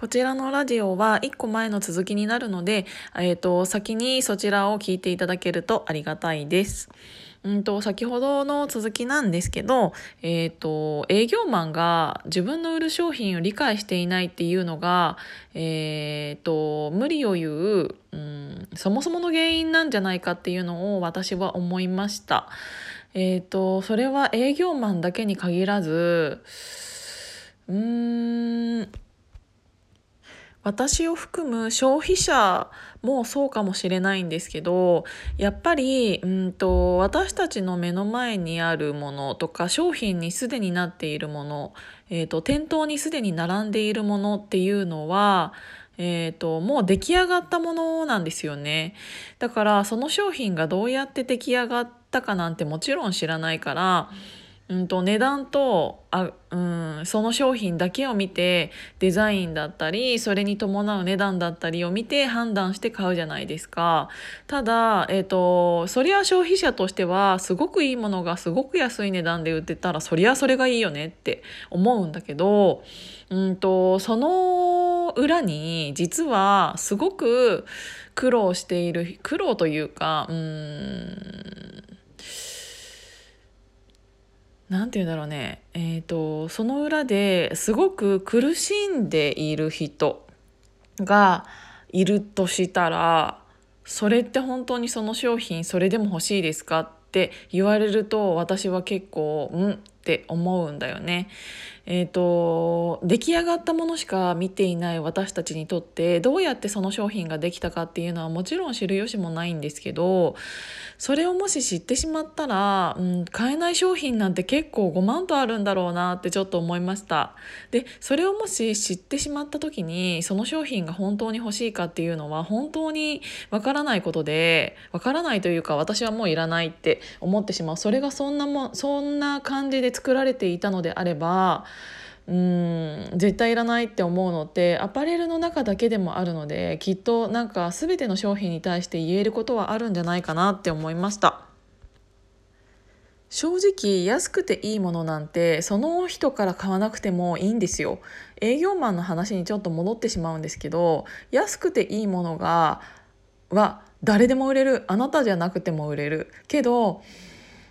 こちらのラジオは1個前の続きになるので、えーと、先にそちらを聞いていただけるとありがたいです。うんと先ほどの続きなんですけど、えーと、営業マンが自分の売る商品を理解していないっていうのが、えーと、無理を言う、うん、そもそもの原因なんじゃないかっていうのを私は思いました。えーとそれは営業マンだけに限らずうーん私を含む消費者もそうかもしれないんですけどやっぱりうんと私たちの目の前にあるものとか商品にすでになっているもの、えーと、店頭にすでに並んでいるものっていうのはえーともう出来上がったものなんですよね。だからその商品がどうやって出来上がったかなんてもちろん知らないからうんと値段とあ、うん、その商品だけを見てデザインだったりそれに伴う値段だったりを見て判断して買うじゃないですか。ただ、えーと、そりゃ消費者としてはすごくいいものがすごく安い値段で売ってたらそりゃそれがいいよねって思うんだけど、うんと、その裏に実はすごく苦労している苦労というかうん何て言うんだろうねえっ、ー、とその裏ですごく苦しんでいる人がいるとしたらそれって本当にその商品それでも欲しいですかって言われると私は結構うんって思うんだよね。えーと、出来上がったものしか見ていない私たちにとってどうやってその商品ができたかっていうのはもちろん知る由もないんですけどそれをもし知ってしまったら、うん、買えない商品なんて結構5万とあるんだろうなってちょっと思いました。でそれをもし知ってしまった時にその商品が本当に欲しいかっていうのは本当にわからないことでわからないというか私はもういらないって思ってしまう。それがそんなもそんな感じで作られていたのであればうん絶対いらないって思うのってアパレルの中だけでもあるのできっとなんか全ての商品に対して言えることはあるんじゃないかなって思いました。正直安くていいものなんてその人から買わなくてもいいんですよ。営業マンの話にちょっと戻ってしまうんですけど安くていいものがは誰でも売れる。あなたじゃなくても売れる。けど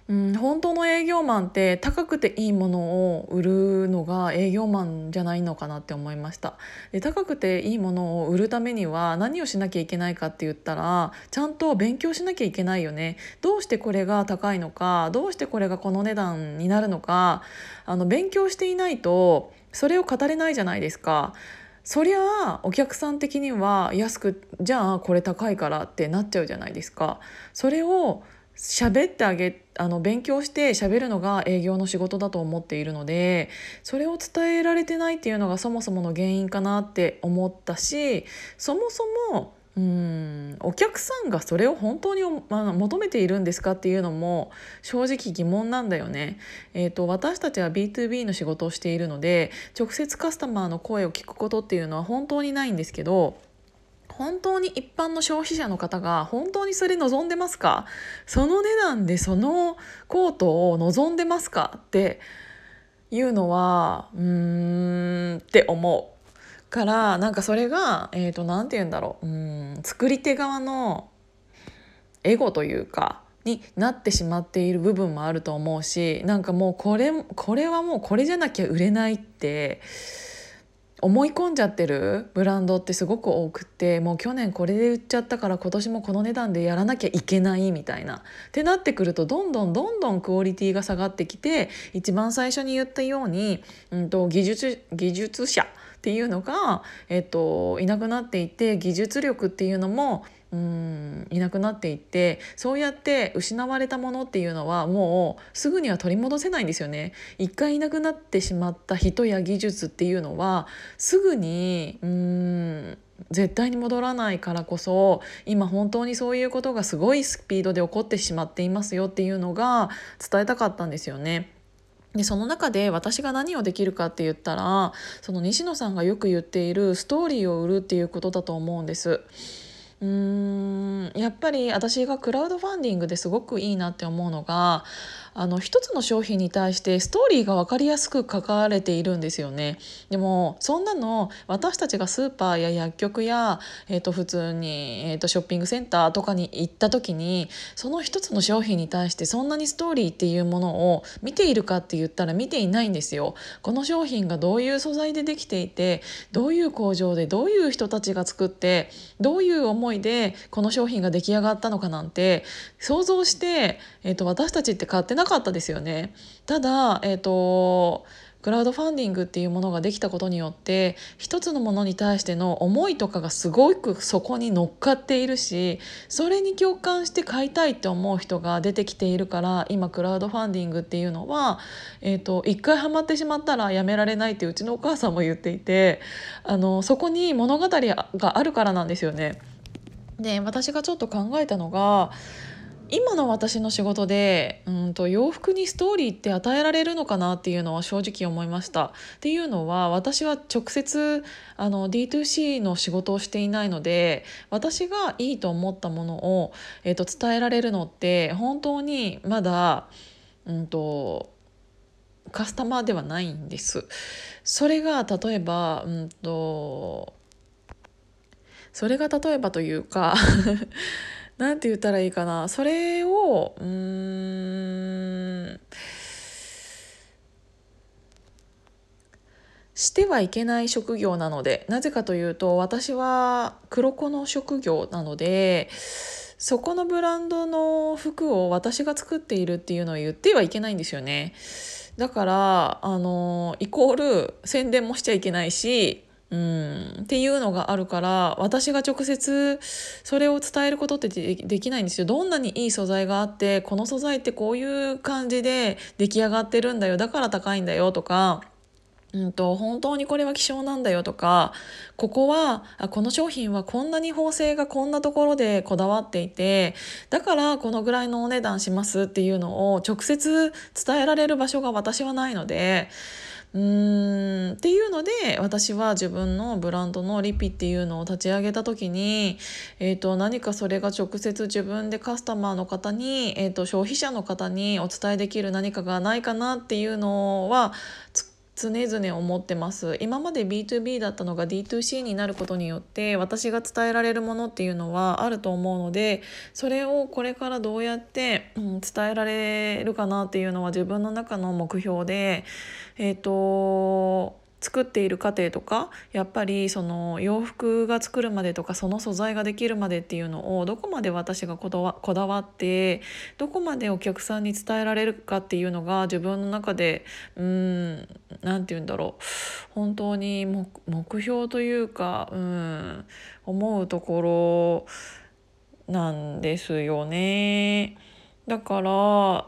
うん、本当の営業マンって高くていいものを売るのが営業マンじゃないのかなって思いました。で高くていいものを売るためには何をしなきゃいけないかって言ったらちゃんと勉強しなきゃいけないよね。どうしてこれが高いのかどうしてこれがこの値段になるのかあの勉強していないとそれを語れないじゃないですか。そりゃあお客さん的には安くじゃあこれ高いからってなっちゃうじゃないですか。それを喋ってあげあの勉強して喋るのが営業の仕事だと思っているのでそれを伝えられてないっていうのがそもそもの原因かなって思ったしそもそもうんお客さんがそれを本当に、まあ、求めているんですかっていうのも正直疑問なんだよね、えーと、私たちは B2B の仕事をしているので直接カスタマーの声を聞くことっていうのは本当にないんですけど本当に一般の消費者の方が本当にそれ望んでますか？その値段でそのコートを望んでますか？っていうのはうーんって思うからなんかそれが何、えーと、て言うんだろう。うん作り手側のエゴというかになってしまっている部分もあると思うしなんかもうこれこれはもうこれじゃなきゃ売れないって思い込んじゃってるブランドってすごく多くってもう去年これで売っちゃったから今年もこの値段でやらなきゃいけないみたいな。ってなってくるとどんどんどんどんクオリティが下がってきて一番最初に言ったように、うんと、技術技術者っていうのが、えっと、いなくなっていて技術力っていうのもうんいなくなっていってそうやって失われたものっていうのはもうすぐには取り戻せないんですよね。一回いなくなってしまった人や技術っていうのはすぐにうん絶対に戻らないからこそ今本当にそういうことがすごいスピードで起こってしまっていますよっていうのが伝えたかったんですよね。でその中で私が何をできるかって言ったらその西野さんがよく言っているストーリーを売るっていうことだと思うんです。やっぱり私がクラウドファンディングですごくいいなって思うのがあの一つの商品に対してストーリーが分かりやすく書かれているんですよね。でもそんなの私たちがスーパーや薬局や、えー、と普通に、えー、とショッピングセンターとかに行った時にその一つの商品に対してそんなにストーリーっていうものを見ているかって言ったら見ていないんですよ。この商品がどういう素材でできていてどういう工場でどういう人たちが作ってどういう思いでこの商品が出来上がったのかなんて想像して、えー、と私たちって買ってなかったですよね。ただ、えーとクラウドファンディングっていうものができたことによって一つのものに対しての思いとかがすごくそこに乗っかっているしそれに共感して買いたいって思う人が出てきているから今クラウドファンディングっていうのは、えーと、一回ハマってしまったらやめられないってうちのお母さんも言っていてあのそこに物語があるからなんですよね。で私がちょっと考えたのが今の私の仕事でうんと洋服にストーリーって与えられるのかなっていうのは正直思いました。っていうのは私は直接あの D2C の仕事をしていないので私がいいと思ったものを、えー、と伝えられるのって本当にまだ、うんと、カスタマーではないんです。それが例えば、うんとそれが例えばというかなんて言ったらいいかなそれをうんしてはいけない職業なのでなぜかというと私は黒子の職業なのでそこのブランドの服を私が作っているっていうのを言ってはいけないんですよね。だからあのイコール宣伝もしちゃいけないしうん、っていうのがあるから私が直接それを伝えることってできないんですよどんなにいい素材があってこの素材ってこういう感じで出来上がってるんだよだから高いんだよとか。うんと、本当にこれは希少なんだよとかここはあこの商品はこんなに縫製がこんなところでこだわっていてだからこのぐらいのお値段しますっていうのを直接伝えられる場所が私はないのでうん。っていうので私は自分のブランドのリピっていうのを立ち上げた時に、えーと、何かそれが直接自分でカスタマーの方に、えーと、消費者の方にお伝えできる何かがないかなっていうのは作常々思ってます。今まで B2B だったのが D2C になることによって私が伝えられるものっていうのはあると思うのでそれをこれからどうやって、うん、伝えられるかなっていうのは自分の中の目標でえっ、ー、と作っている過程とかやっぱりその洋服が作るまでとかその素材ができるまでっていうのをどこまで私がこだわこだわってどこまでお客さんに伝えられるかっていうのが自分の中でうん何て言うんだろう本当に目標というかうん思うところなんですよね。だから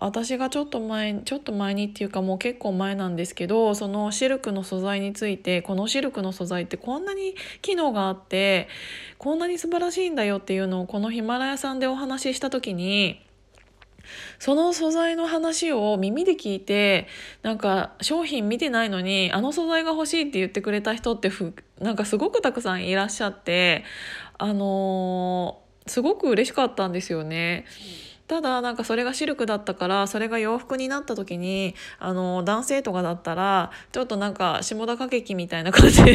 私がちょっと前ちょっと前にっていうかもう結構前なんですけどそのシルクの素材についてこのシルクの素材ってこんなに機能があってこんなに素晴らしいんだよっていうのをこのヒマラヤさんでお話しした時にその素材の話を耳で聞いてなんか商品見てないのにあの素材が欲しいって言ってくれた人ってふなんかすごくたくさんいらっしゃってあのー、すごく嬉しかったんですよね。ただなんかそれがシルクだったからそれが洋服になった時にあの男性とかだったらちょっとなんか下田歌劇みたいな感じ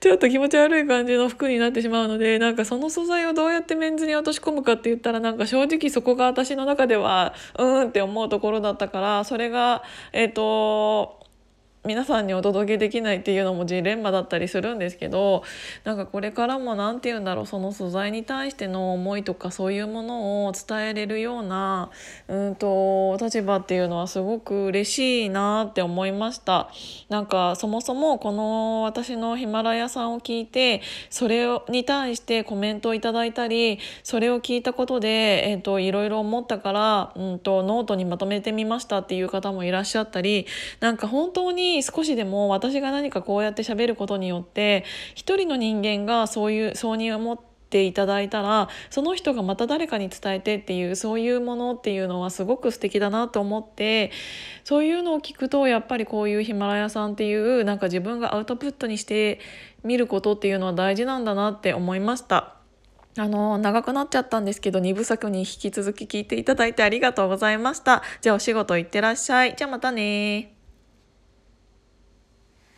ちょっと気持ち悪い感じの服になってしまうのでなんかその素材をどうやってメンズに落とし込むかって言ったらなんか正直そこが私の中ではうーんって思うところだったからそれがえっ、ー、と皆さんにお届けできないっていうのもジレンマだったりするんですけどなんかこれからも何て言うんだろうその素材に対しての思いとかそういうものを伝えれるようなうんと立場っていうのはすごく嬉しいなって思いました。なんかそもそもこの私のヒマラヤさんを聞いてそれに対してコメントをいただいたりそれを聞いたことで、えーと、いろいろ思ったから、うんとノートにまとめてみましたっていう方もいらっしゃったりなんか本当に少しでも私が何かこうやって喋ることによって一人の人間がそういうそうに思っていただいたらその人がまた誰かに伝えてっていうそういうものっていうのはすごく素敵だなと思ってそういうのを聞くとやっぱりこういうヒマラヤさんっていうなんか自分がアウトプットにしてみることっていうのは大事なんだなって思いました。あの長くなっちゃったんですけど2部作に引き続き聞いていただいてありがとうございました。じゃあお仕事行ってらっしゃい。じゃあまたね